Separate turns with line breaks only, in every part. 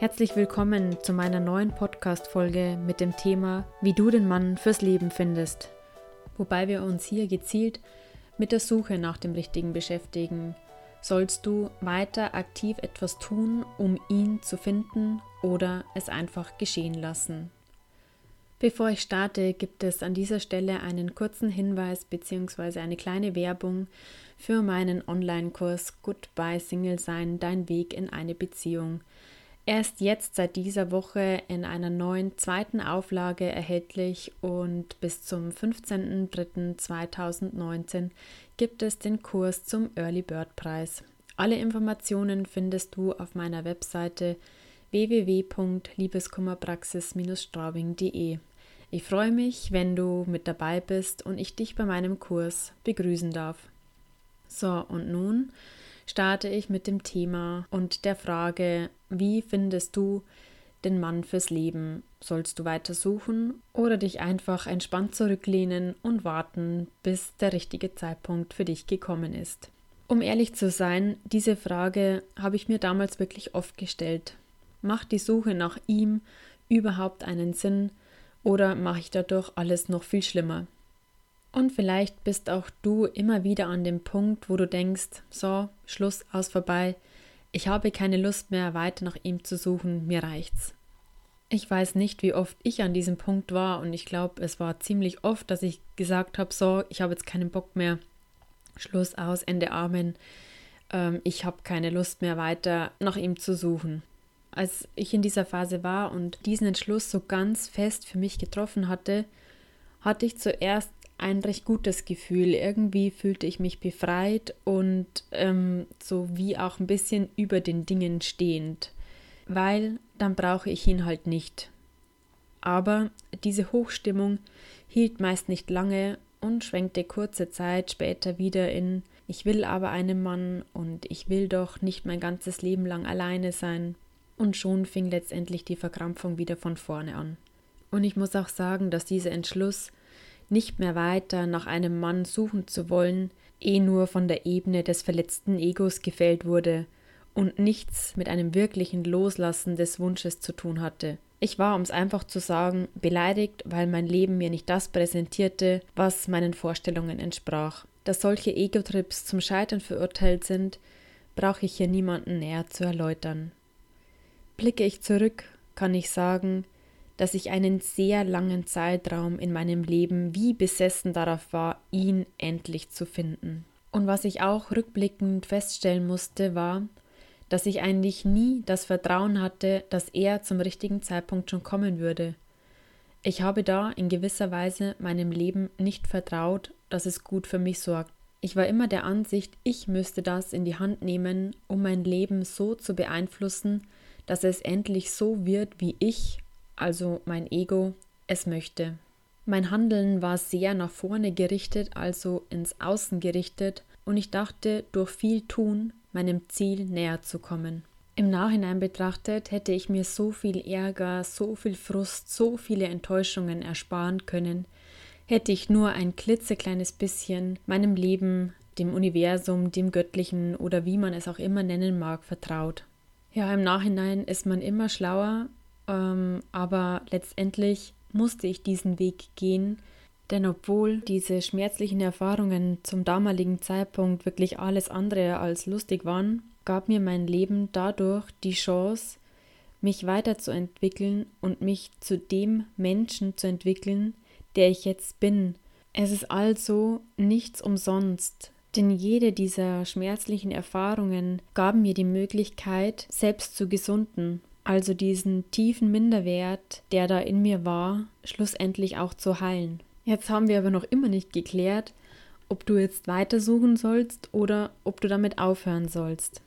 Herzlich willkommen zu meiner neuen Podcast-Folge mit dem Thema Wie du den Mann fürs Leben findest. Wobei wir uns hier gezielt mit der Suche nach dem Richtigen beschäftigen. Sollst du weiter aktiv etwas tun, um ihn zu finden oder es einfach geschehen lassen? Bevor ich starte, gibt es an dieser Stelle einen kurzen Hinweis bzw. eine kleine Werbung für meinen Online-Kurs Goodbye Single Sein, dein Weg in eine Beziehung erst jetzt seit dieser Woche in einer neuen zweiten Auflage erhältlich und bis zum 15.03.2019 gibt es den Kurs zum Early Bird Preis. Alle Informationen findest du auf meiner Webseite www.liebeskummerpraxis-straubing.de. Ich freue mich, wenn du mit dabei bist und ich dich bei meinem Kurs begrüßen darf. So, und nun starte ich mit dem Thema und der Frage, wie findest du den Mann fürs Leben? Sollst du weiter suchen oder dich einfach entspannt zurücklehnen und warten, bis der richtige Zeitpunkt für dich gekommen ist? Um ehrlich zu sein, diese Frage habe ich mir damals wirklich oft gestellt. Macht die Suche nach ihm überhaupt einen Sinn oder mache ich dadurch alles noch viel schlimmer? Und vielleicht bist auch du immer wieder an dem Punkt, wo du denkst, so, Schluss aus vorbei, ich habe keine Lust mehr weiter nach ihm zu suchen, mir reicht's. Ich weiß nicht, wie oft ich an diesem Punkt war und ich glaube, es war ziemlich oft, dass ich gesagt habe, so, ich habe jetzt keinen Bock mehr, Schluss aus, Ende Amen, ähm, ich habe keine Lust mehr weiter nach ihm zu suchen. Als ich in dieser Phase war und diesen Entschluss so ganz fest für mich getroffen hatte, hatte ich zuerst ein recht gutes Gefühl. Irgendwie fühlte ich mich befreit und ähm, so wie auch ein bisschen über den Dingen stehend, weil dann brauche ich ihn halt nicht. Aber diese Hochstimmung hielt meist nicht lange und schwenkte kurze Zeit später wieder in Ich will aber einen Mann und ich will doch nicht mein ganzes Leben lang alleine sein. Und schon fing letztendlich die Verkrampfung wieder von vorne an. Und ich muss auch sagen, dass dieser Entschluss nicht mehr weiter nach einem Mann suchen zu wollen, eh nur von der Ebene des verletzten Egos gefällt wurde und nichts mit einem wirklichen Loslassen des Wunsches zu tun hatte. Ich war, um es einfach zu sagen, beleidigt, weil mein Leben mir nicht das präsentierte, was meinen Vorstellungen entsprach. Dass solche Ego-Trips zum Scheitern verurteilt sind, brauche ich hier niemanden näher zu erläutern. Blicke ich zurück, kann ich sagen, dass ich einen sehr langen Zeitraum in meinem Leben wie besessen darauf war, ihn endlich zu finden. Und was ich auch rückblickend feststellen musste, war, dass ich eigentlich nie das Vertrauen hatte, dass er zum richtigen Zeitpunkt schon kommen würde. Ich habe da in gewisser Weise meinem Leben nicht vertraut, dass es gut für mich sorgt. Ich war immer der Ansicht, ich müsste das in die Hand nehmen, um mein Leben so zu beeinflussen, dass es endlich so wird, wie ich also mein Ego, es möchte. Mein Handeln war sehr nach vorne gerichtet, also ins Außen gerichtet, und ich dachte, durch viel Tun meinem Ziel näher zu kommen. Im Nachhinein betrachtet hätte ich mir so viel Ärger, so viel Frust, so viele Enttäuschungen ersparen können, hätte ich nur ein klitzekleines bisschen meinem Leben, dem Universum, dem Göttlichen oder wie man es auch immer nennen mag, vertraut. Ja, im Nachhinein ist man immer schlauer ähm, aber letztendlich musste ich diesen Weg gehen, denn obwohl diese schmerzlichen Erfahrungen zum damaligen Zeitpunkt wirklich alles andere als lustig waren, gab mir mein Leben dadurch die Chance, mich weiterzuentwickeln und mich zu dem Menschen zu entwickeln, der ich jetzt bin. Es ist also nichts umsonst, denn jede dieser schmerzlichen Erfahrungen gab mir die Möglichkeit, selbst zu gesunden also diesen tiefen Minderwert, der da in mir war, schlussendlich auch zu heilen. Jetzt haben wir aber noch immer nicht geklärt, ob du jetzt weitersuchen sollst oder ob du damit aufhören sollst.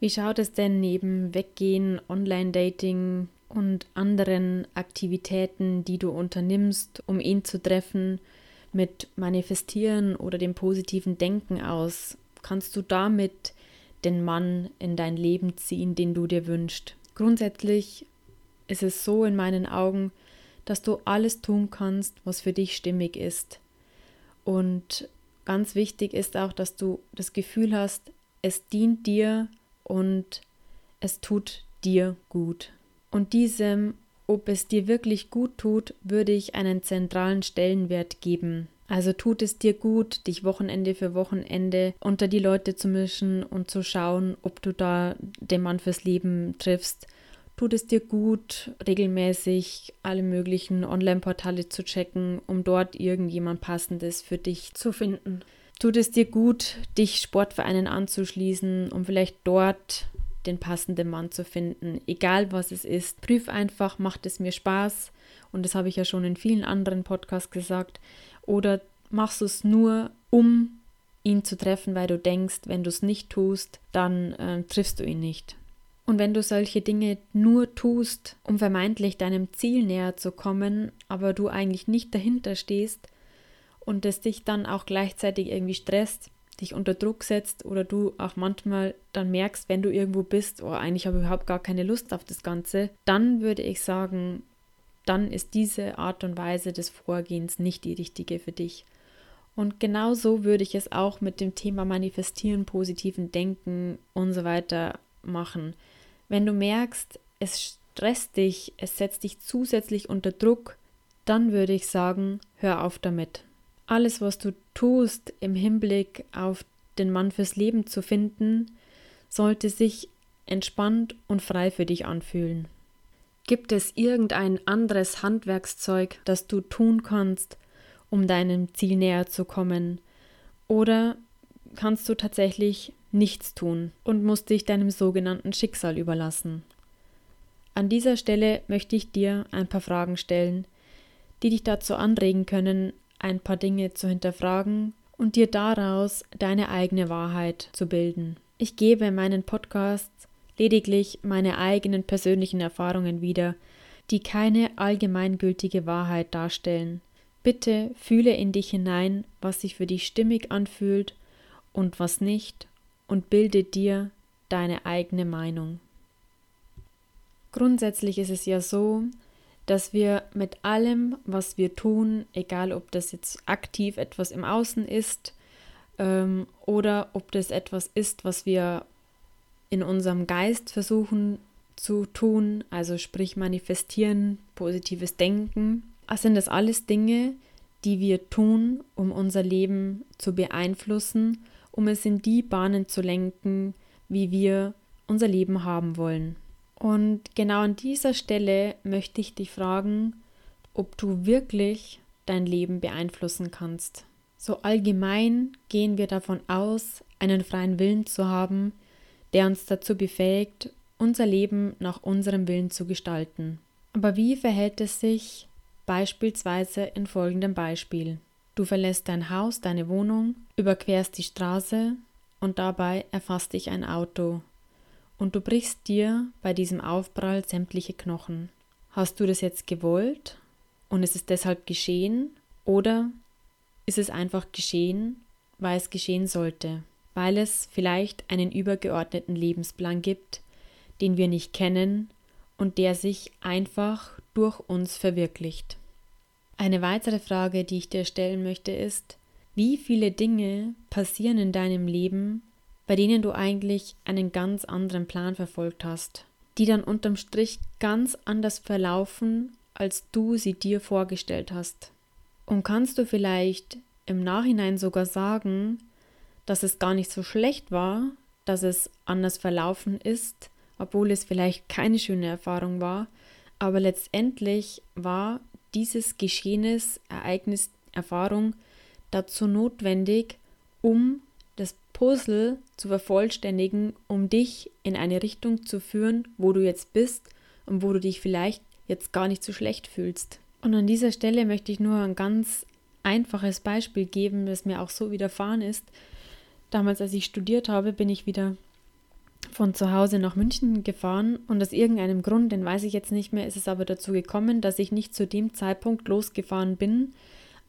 Wie schaut es denn neben Weggehen, Online-Dating und anderen Aktivitäten, die du unternimmst, um ihn zu treffen, mit Manifestieren oder dem positiven Denken aus? Kannst du damit den Mann in dein Leben ziehen, den du dir wünschst? Grundsätzlich ist es so in meinen Augen, dass du alles tun kannst, was für dich stimmig ist. Und ganz wichtig ist auch, dass du das Gefühl hast, es dient dir und es tut dir gut. Und diesem, ob es dir wirklich gut tut, würde ich einen zentralen Stellenwert geben. Also tut es dir gut, dich Wochenende für Wochenende unter die Leute zu mischen und zu schauen, ob du da den Mann fürs Leben triffst. Tut es dir gut, regelmäßig alle möglichen Online-Portale zu checken, um dort irgendjemand Passendes für dich zu finden. Tut es dir gut, dich Sportvereinen anzuschließen, um vielleicht dort den passenden Mann zu finden, egal was es ist. Prüf einfach, macht es mir Spaß und das habe ich ja schon in vielen anderen Podcasts gesagt. Oder machst du es nur, um ihn zu treffen, weil du denkst, wenn du es nicht tust, dann äh, triffst du ihn nicht. Und wenn du solche Dinge nur tust, um vermeintlich deinem Ziel näher zu kommen, aber du eigentlich nicht dahinter stehst und es dich dann auch gleichzeitig irgendwie stresst, dich unter Druck setzt oder du auch manchmal dann merkst, wenn du irgendwo bist, oh, eigentlich habe ich überhaupt gar keine Lust auf das Ganze, dann würde ich sagen, dann ist diese Art und Weise des Vorgehens nicht die richtige für dich. Und genauso würde ich es auch mit dem Thema Manifestieren, positiven Denken und so weiter machen. Wenn du merkst, es stresst dich, es setzt dich zusätzlich unter Druck, dann würde ich sagen, hör auf damit. Alles, was du tust im Hinblick auf den Mann fürs Leben zu finden, sollte sich entspannt und frei für dich anfühlen. Gibt es irgendein anderes Handwerkszeug, das du tun kannst, um deinem Ziel näher zu kommen? Oder kannst du tatsächlich nichts tun und musst dich deinem sogenannten Schicksal überlassen? An dieser Stelle möchte ich dir ein paar Fragen stellen, die dich dazu anregen können, ein paar Dinge zu hinterfragen und dir daraus deine eigene Wahrheit zu bilden. Ich gebe in meinen Podcasts lediglich meine eigenen persönlichen Erfahrungen wieder, die keine allgemeingültige Wahrheit darstellen. Bitte fühle in dich hinein, was sich für dich stimmig anfühlt und was nicht, und bilde dir deine eigene Meinung. Grundsätzlich ist es ja so, dass wir mit allem, was wir tun, egal ob das jetzt aktiv etwas im Außen ist ähm, oder ob das etwas ist, was wir in unserem Geist versuchen zu tun, also sprich manifestieren, positives Denken, sind das alles Dinge, die wir tun, um unser Leben zu beeinflussen, um es in die Bahnen zu lenken, wie wir unser Leben haben wollen. Und genau an dieser Stelle möchte ich dich fragen, ob du wirklich dein Leben beeinflussen kannst. So allgemein gehen wir davon aus, einen freien Willen zu haben, der uns dazu befähigt, unser Leben nach unserem Willen zu gestalten. Aber wie verhält es sich beispielsweise in folgendem Beispiel? Du verlässt dein Haus, deine Wohnung, überquerst die Straße und dabei erfasst dich ein Auto und du brichst dir bei diesem Aufprall sämtliche Knochen. Hast du das jetzt gewollt und ist es deshalb geschehen oder ist es einfach geschehen, weil es geschehen sollte, weil es vielleicht einen übergeordneten Lebensplan gibt, den wir nicht kennen und der sich einfach durch uns verwirklicht. Eine weitere Frage, die ich dir stellen möchte, ist, wie viele Dinge passieren in deinem Leben, bei denen du eigentlich einen ganz anderen Plan verfolgt hast, die dann unterm Strich ganz anders verlaufen, als du sie dir vorgestellt hast. Und kannst du vielleicht im Nachhinein sogar sagen, dass es gar nicht so schlecht war, dass es anders verlaufen ist, obwohl es vielleicht keine schöne Erfahrung war, aber letztendlich war dieses Geschehnis, Ereignis, Erfahrung dazu notwendig, um das Puzzle zu vervollständigen, um dich in eine Richtung zu führen, wo du jetzt bist und wo du dich vielleicht jetzt gar nicht so schlecht fühlst. Und an dieser Stelle möchte ich nur ein ganz einfaches Beispiel geben, das mir auch so widerfahren ist. Damals, als ich studiert habe, bin ich wieder von zu Hause nach München gefahren und aus irgendeinem Grund, den weiß ich jetzt nicht mehr, ist es aber dazu gekommen, dass ich nicht zu dem Zeitpunkt losgefahren bin,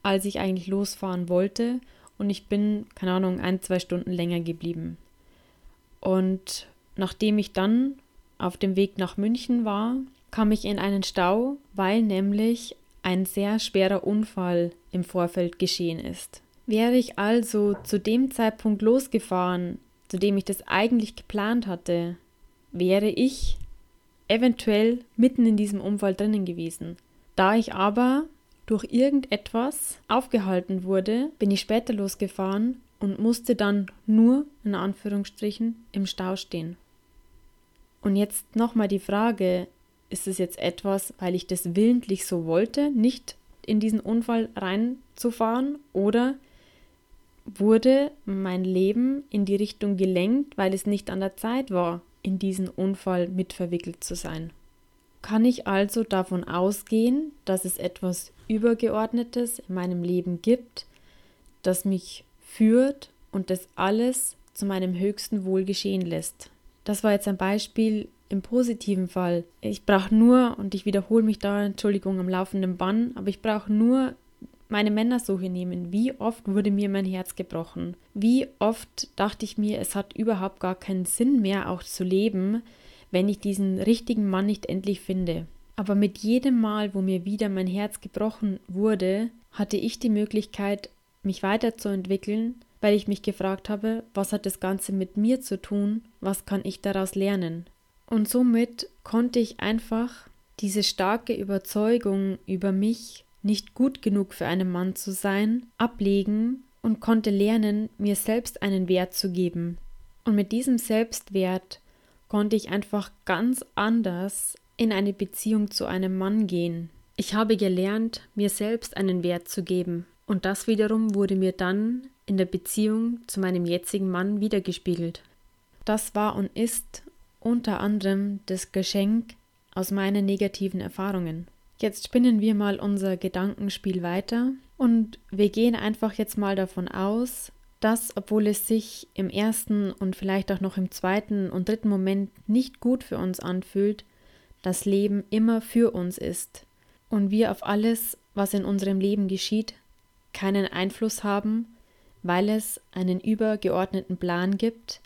als ich eigentlich losfahren wollte und ich bin, keine Ahnung, ein, zwei Stunden länger geblieben. Und nachdem ich dann auf dem Weg nach München war, kam ich in einen Stau, weil nämlich ein sehr schwerer Unfall im Vorfeld geschehen ist. Wäre ich also zu dem Zeitpunkt losgefahren, zu dem ich das eigentlich geplant hatte, wäre ich eventuell mitten in diesem Unfall drinnen gewesen. Da ich aber durch irgendetwas aufgehalten wurde, bin ich später losgefahren und musste dann nur, in Anführungsstrichen, im Stau stehen. Und jetzt nochmal die Frage, ist es jetzt etwas, weil ich das willentlich so wollte, nicht in diesen Unfall reinzufahren, oder wurde mein Leben in die Richtung gelenkt, weil es nicht an der Zeit war, in diesen Unfall mitverwickelt zu sein? Kann ich also davon ausgehen, dass es etwas Übergeordnetes in meinem Leben gibt, das mich führt und das alles zu meinem höchsten Wohl geschehen lässt? Das war jetzt ein Beispiel im positiven Fall. Ich brauche nur, und ich wiederhole mich da, Entschuldigung, am laufenden Bann, aber ich brauche nur meine Männersuche nehmen. Wie oft wurde mir mein Herz gebrochen? Wie oft dachte ich mir, es hat überhaupt gar keinen Sinn mehr, auch zu leben, wenn ich diesen richtigen Mann nicht endlich finde. Aber mit jedem Mal, wo mir wieder mein Herz gebrochen wurde, hatte ich die Möglichkeit, mich weiterzuentwickeln, weil ich mich gefragt habe, was hat das Ganze mit mir zu tun, was kann ich daraus lernen. Und somit konnte ich einfach diese starke Überzeugung über mich nicht gut genug für einen Mann zu sein, ablegen und konnte lernen, mir selbst einen Wert zu geben. Und mit diesem Selbstwert konnte ich einfach ganz anders in eine Beziehung zu einem Mann gehen. Ich habe gelernt, mir selbst einen Wert zu geben. Und das wiederum wurde mir dann in der Beziehung zu meinem jetzigen Mann wiedergespiegelt. Das war und ist unter anderem das Geschenk aus meinen negativen Erfahrungen. Jetzt spinnen wir mal unser Gedankenspiel weiter und wir gehen einfach jetzt mal davon aus, dass, obwohl es sich im ersten und vielleicht auch noch im zweiten und dritten Moment nicht gut für uns anfühlt, das Leben immer für uns ist und wir auf alles, was in unserem Leben geschieht, keinen Einfluss haben, weil es einen übergeordneten Plan gibt,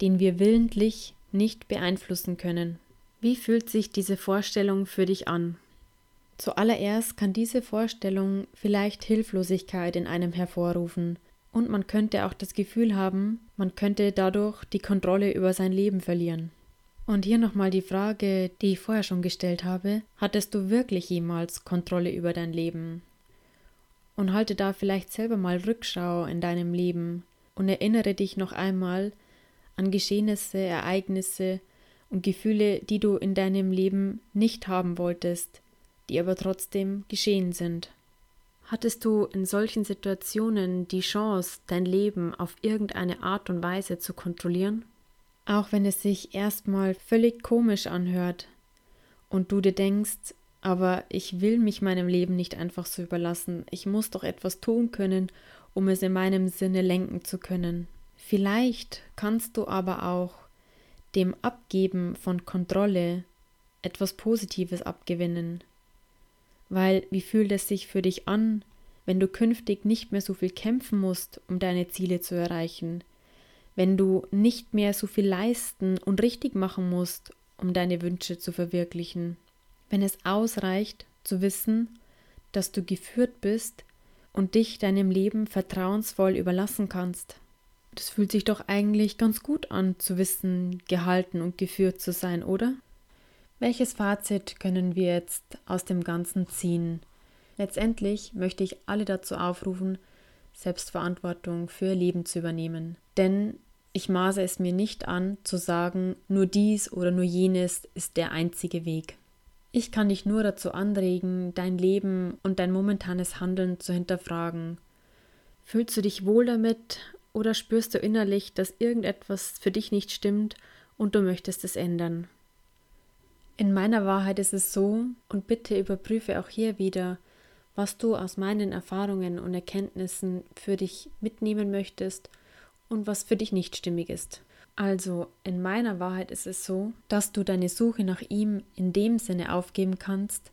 den wir willentlich nicht beeinflussen können. Wie fühlt sich diese Vorstellung für dich an? Zuallererst kann diese Vorstellung vielleicht Hilflosigkeit in einem hervorrufen, und man könnte auch das Gefühl haben, man könnte dadurch die Kontrolle über sein Leben verlieren. Und hier nochmal die Frage, die ich vorher schon gestellt habe, hattest du wirklich jemals Kontrolle über dein Leben? Und halte da vielleicht selber mal Rückschau in deinem Leben und erinnere dich noch einmal an Geschehnisse, Ereignisse und Gefühle, die du in deinem Leben nicht haben wolltest, die aber trotzdem geschehen sind. Hattest du in solchen Situationen die Chance, dein Leben auf irgendeine Art und Weise zu kontrollieren? Auch wenn es sich erstmal völlig komisch anhört und du dir denkst, aber ich will mich meinem Leben nicht einfach so überlassen, ich muss doch etwas tun können, um es in meinem Sinne lenken zu können. Vielleicht kannst du aber auch dem Abgeben von Kontrolle etwas Positives abgewinnen. Weil wie fühlt es sich für dich an, wenn du künftig nicht mehr so viel kämpfen musst, um deine Ziele zu erreichen, wenn du nicht mehr so viel leisten und richtig machen musst, um deine Wünsche zu verwirklichen, wenn es ausreicht zu wissen, dass du geführt bist und dich deinem Leben vertrauensvoll überlassen kannst. Das fühlt sich doch eigentlich ganz gut an, zu wissen, gehalten und geführt zu sein, oder? Welches Fazit können wir jetzt aus dem Ganzen ziehen? Letztendlich möchte ich alle dazu aufrufen, Selbstverantwortung für ihr Leben zu übernehmen. Denn ich maße es mir nicht an, zu sagen, nur dies oder nur jenes ist der einzige Weg. Ich kann dich nur dazu anregen, dein Leben und dein momentanes Handeln zu hinterfragen. Fühlst du dich wohl damit oder spürst du innerlich, dass irgendetwas für dich nicht stimmt und du möchtest es ändern? In meiner Wahrheit ist es so, und bitte überprüfe auch hier wieder, was du aus meinen Erfahrungen und Erkenntnissen für dich mitnehmen möchtest und was für dich nicht stimmig ist. Also in meiner Wahrheit ist es so, dass du deine Suche nach ihm in dem Sinne aufgeben kannst,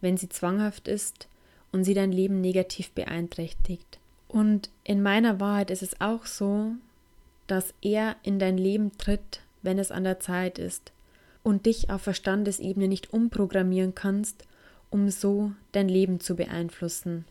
wenn sie zwanghaft ist und sie dein Leben negativ beeinträchtigt. Und in meiner Wahrheit ist es auch so, dass er in dein Leben tritt, wenn es an der Zeit ist und dich auf Verstandesebene nicht umprogrammieren kannst, um so dein Leben zu beeinflussen.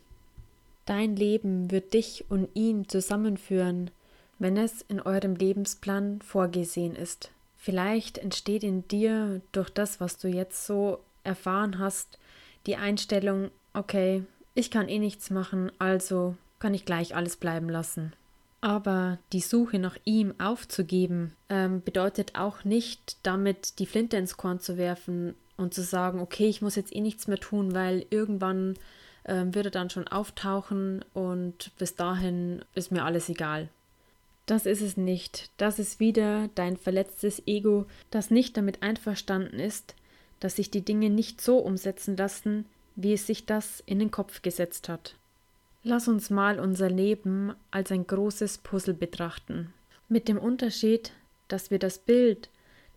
Dein Leben wird dich und ihn zusammenführen, wenn es in eurem Lebensplan vorgesehen ist. Vielleicht entsteht in dir durch das, was du jetzt so erfahren hast, die Einstellung, okay, ich kann eh nichts machen, also kann ich gleich alles bleiben lassen. Aber die Suche nach ihm aufzugeben, ähm, bedeutet auch nicht, damit die Flinte ins Korn zu werfen und zu sagen, okay, ich muss jetzt eh nichts mehr tun, weil irgendwann ähm, wird er dann schon auftauchen und bis dahin ist mir alles egal. Das ist es nicht. Das ist wieder dein verletztes Ego, das nicht damit einverstanden ist, dass sich die Dinge nicht so umsetzen lassen, wie es sich das in den Kopf gesetzt hat. Lass uns mal unser Leben als ein großes Puzzle betrachten. Mit dem Unterschied, dass wir das Bild,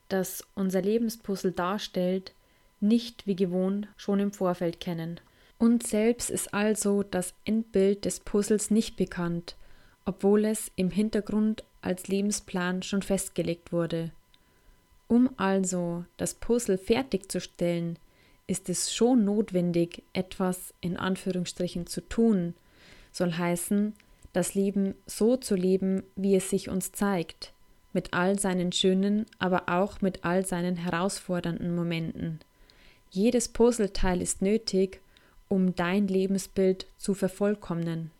das unser Lebenspuzzle darstellt, nicht wie gewohnt schon im Vorfeld kennen. Uns selbst ist also das Endbild des Puzzles nicht bekannt, obwohl es im Hintergrund als Lebensplan schon festgelegt wurde. Um also das Puzzle fertigzustellen, ist es schon notwendig, etwas in Anführungsstrichen zu tun, soll heißen, das Leben so zu leben, wie es sich uns zeigt, mit all seinen schönen, aber auch mit all seinen herausfordernden Momenten. Jedes Puzzleteil ist nötig, um dein Lebensbild zu vervollkommnen.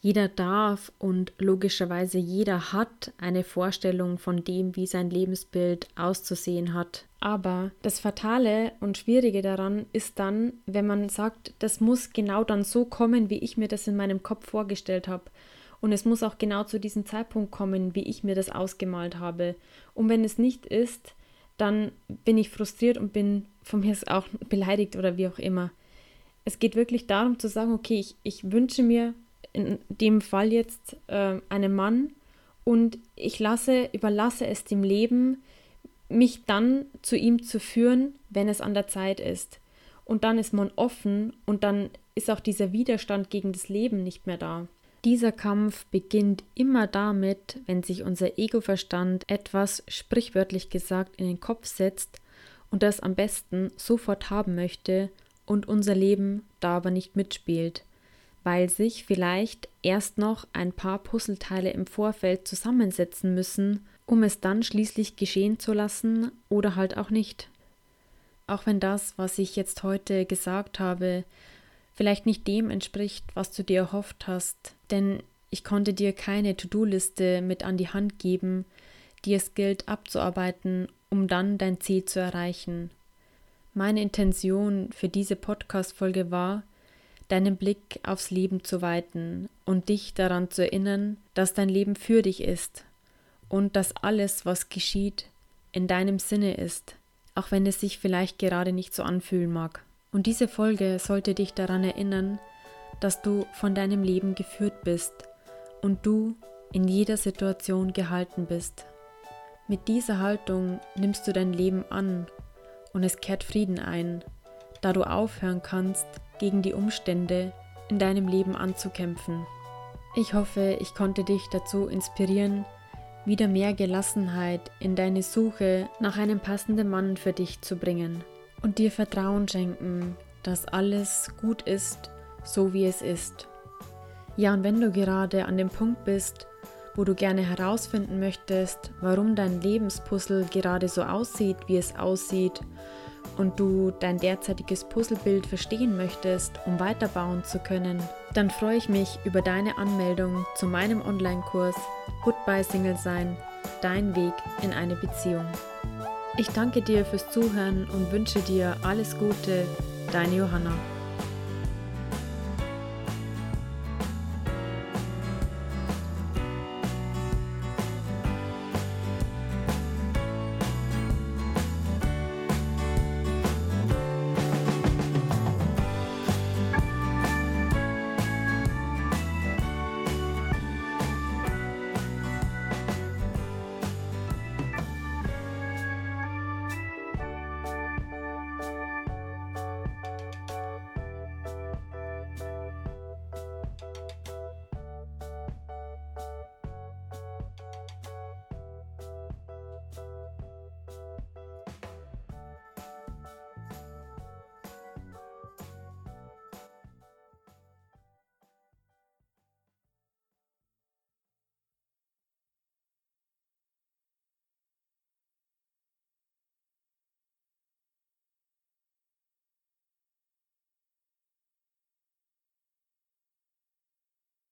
Jeder darf und logischerweise jeder hat eine Vorstellung von dem, wie sein Lebensbild auszusehen hat. Aber das Fatale und Schwierige daran ist dann, wenn man sagt, das muss genau dann so kommen, wie ich mir das in meinem Kopf vorgestellt habe. Und es muss auch genau zu diesem Zeitpunkt kommen, wie ich mir das ausgemalt habe. Und wenn es nicht ist, dann bin ich frustriert und bin von mir auch beleidigt oder wie auch immer. Es geht wirklich darum zu sagen, okay, ich, ich wünsche mir in dem Fall jetzt äh, einen Mann und ich lasse, überlasse es dem Leben, mich dann zu ihm zu führen, wenn es an der Zeit ist. Und dann ist man offen und dann ist auch dieser Widerstand gegen das Leben nicht mehr da. Dieser Kampf beginnt immer damit, wenn sich unser Egoverstand etwas sprichwörtlich gesagt in den Kopf setzt und das am besten sofort haben möchte und unser Leben da aber nicht mitspielt weil sich vielleicht erst noch ein paar Puzzleteile im Vorfeld zusammensetzen müssen, um es dann schließlich geschehen zu lassen oder halt auch nicht. Auch wenn das, was ich jetzt heute gesagt habe, vielleicht nicht dem entspricht, was du dir erhofft hast, denn ich konnte dir keine To-Do-Liste mit an die Hand geben, die es gilt abzuarbeiten, um dann dein Ziel zu erreichen. Meine Intention für diese Podcast-Folge war, deinen Blick aufs Leben zu weiten und dich daran zu erinnern, dass dein Leben für dich ist und dass alles, was geschieht, in deinem Sinne ist, auch wenn es sich vielleicht gerade nicht so anfühlen mag. Und diese Folge sollte dich daran erinnern, dass du von deinem Leben geführt bist und du in jeder Situation gehalten bist. Mit dieser Haltung nimmst du dein Leben an und es kehrt Frieden ein, da du aufhören kannst, gegen die Umstände in deinem Leben anzukämpfen. Ich hoffe, ich konnte dich dazu inspirieren, wieder mehr Gelassenheit in deine Suche nach einem passenden Mann für dich zu bringen und dir Vertrauen schenken, dass alles gut ist, so wie es ist. Ja, und wenn du gerade an dem Punkt bist, wo du gerne herausfinden möchtest, warum dein Lebenspuzzle gerade so aussieht, wie es aussieht, und du dein derzeitiges Puzzlebild verstehen möchtest, um weiterbauen zu können, dann freue ich mich über deine Anmeldung zu meinem Online-Kurs Goodbye Single Sein, dein Weg in eine Beziehung. Ich danke dir fürs Zuhören und wünsche dir alles Gute, deine Johanna.